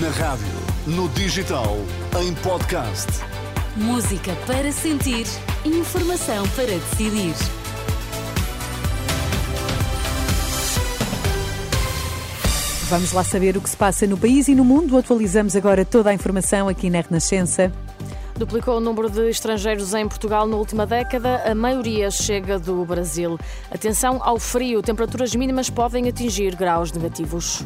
Na rádio, no digital, em podcast. Música para sentir, informação para decidir. Vamos lá saber o que se passa no país e no mundo. Atualizamos agora toda a informação aqui na Renascença. Duplicou o número de estrangeiros em Portugal na última década, a maioria chega do Brasil. Atenção ao frio, temperaturas mínimas podem atingir graus negativos.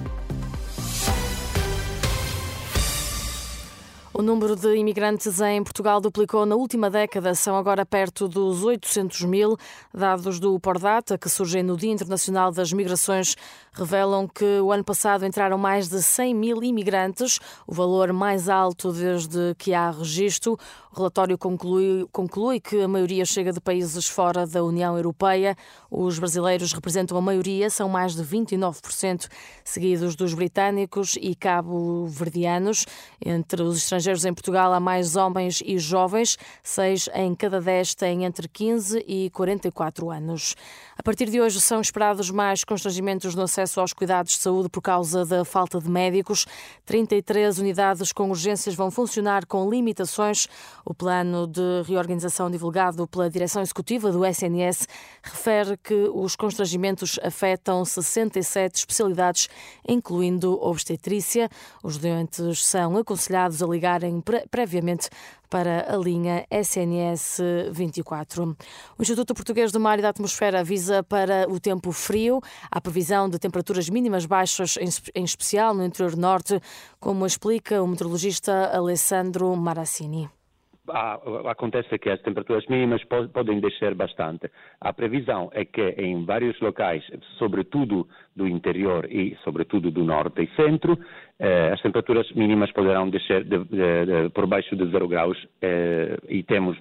O número de imigrantes em Portugal duplicou na última década, são agora perto dos 800 mil. Dados do Pordata, que surgem no Dia Internacional das Migrações, revelam que o ano passado entraram mais de 100 mil imigrantes, o valor mais alto desde que há registro. O relatório conclui, conclui que a maioria chega de países fora da União Europeia. Os brasileiros representam a maioria, são mais de 29%, seguidos dos britânicos e cabo-verdianos. Entre os estrangeiros em Portugal há mais homens e jovens, seis em cada dez têm entre 15 e 44 anos. A partir de hoje são esperados mais constrangimentos no acesso aos cuidados de saúde por causa da falta de médicos. 33 unidades com urgências vão funcionar com limitações. O plano de reorganização divulgado pela direção executiva do SNS refere que os constrangimentos afetam 67 especialidades, incluindo obstetrícia. Os doentes são aconselhados a previamente para a linha SNS 24. O Instituto Português do Mar e da Atmosfera avisa para o tempo frio. Há previsão de temperaturas mínimas baixas, em especial no interior norte, como explica o meteorologista Alessandro Marassini acontece que as temperaturas mínimas podem descer bastante. A previsão é que em vários locais, sobretudo do interior e sobretudo do norte e centro, eh, as temperaturas mínimas poderão descer de, de, de, por baixo de zero graus eh, e temos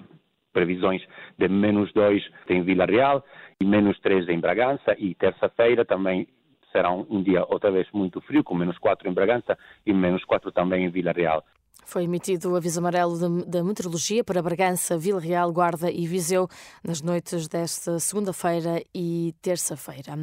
previsões de menos 2 em Vila Real e menos 3 em Bragança e terça-feira também será um dia outra vez muito frio, com menos 4 em Bragança e menos 4 também em Vila Real. Foi emitido o aviso amarelo da meteorologia para Bragança, Vila Real, Guarda e Viseu nas noites desta segunda-feira e terça-feira.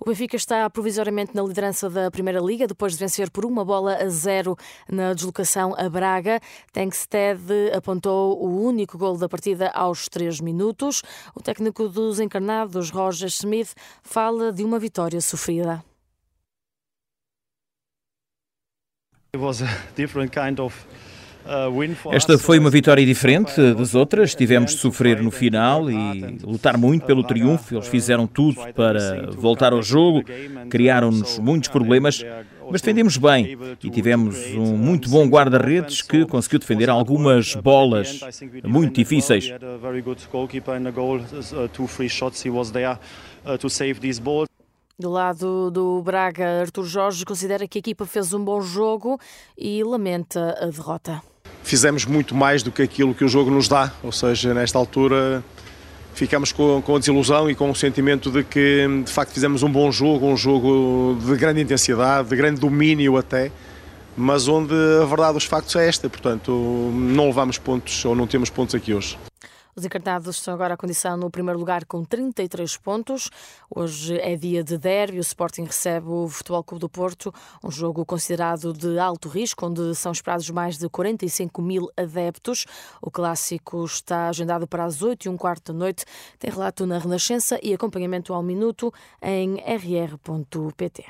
O Benfica está provisoriamente na liderança da Primeira Liga, depois de vencer por uma bola a zero na deslocação a Braga. Tankstead apontou o único gol da partida aos três minutos. O técnico dos encarnados, Roger Smith, fala de uma vitória sofrida. It was a different kind of esta foi uma vitória diferente das outras. Tivemos de sofrer no final e lutar muito pelo triunfo. Eles fizeram tudo para voltar ao jogo, criaram-nos muitos problemas, mas defendemos bem e tivemos um muito bom guarda-redes que conseguiu defender algumas bolas muito difíceis. Do lado do Braga, Artur Jorge considera que a equipa fez um bom jogo e lamenta a derrota fizemos muito mais do que aquilo que o jogo nos dá, ou seja, nesta altura ficamos com, com a desilusão e com o sentimento de que de facto fizemos um bom jogo, um jogo de grande intensidade, de grande domínio até, mas onde a verdade dos factos é esta, portanto não levamos pontos ou não temos pontos aqui hoje. Os encarnados estão agora a condição no primeiro lugar com 33 pontos. Hoje é dia de derby. O Sporting recebe o Futebol Clube do Porto, um jogo considerado de alto risco, onde são esperados mais de 45 mil adeptos. O clássico está agendado para as 8 e um quarto da noite. Tem relato na Renascença e acompanhamento ao minuto em rr.pt.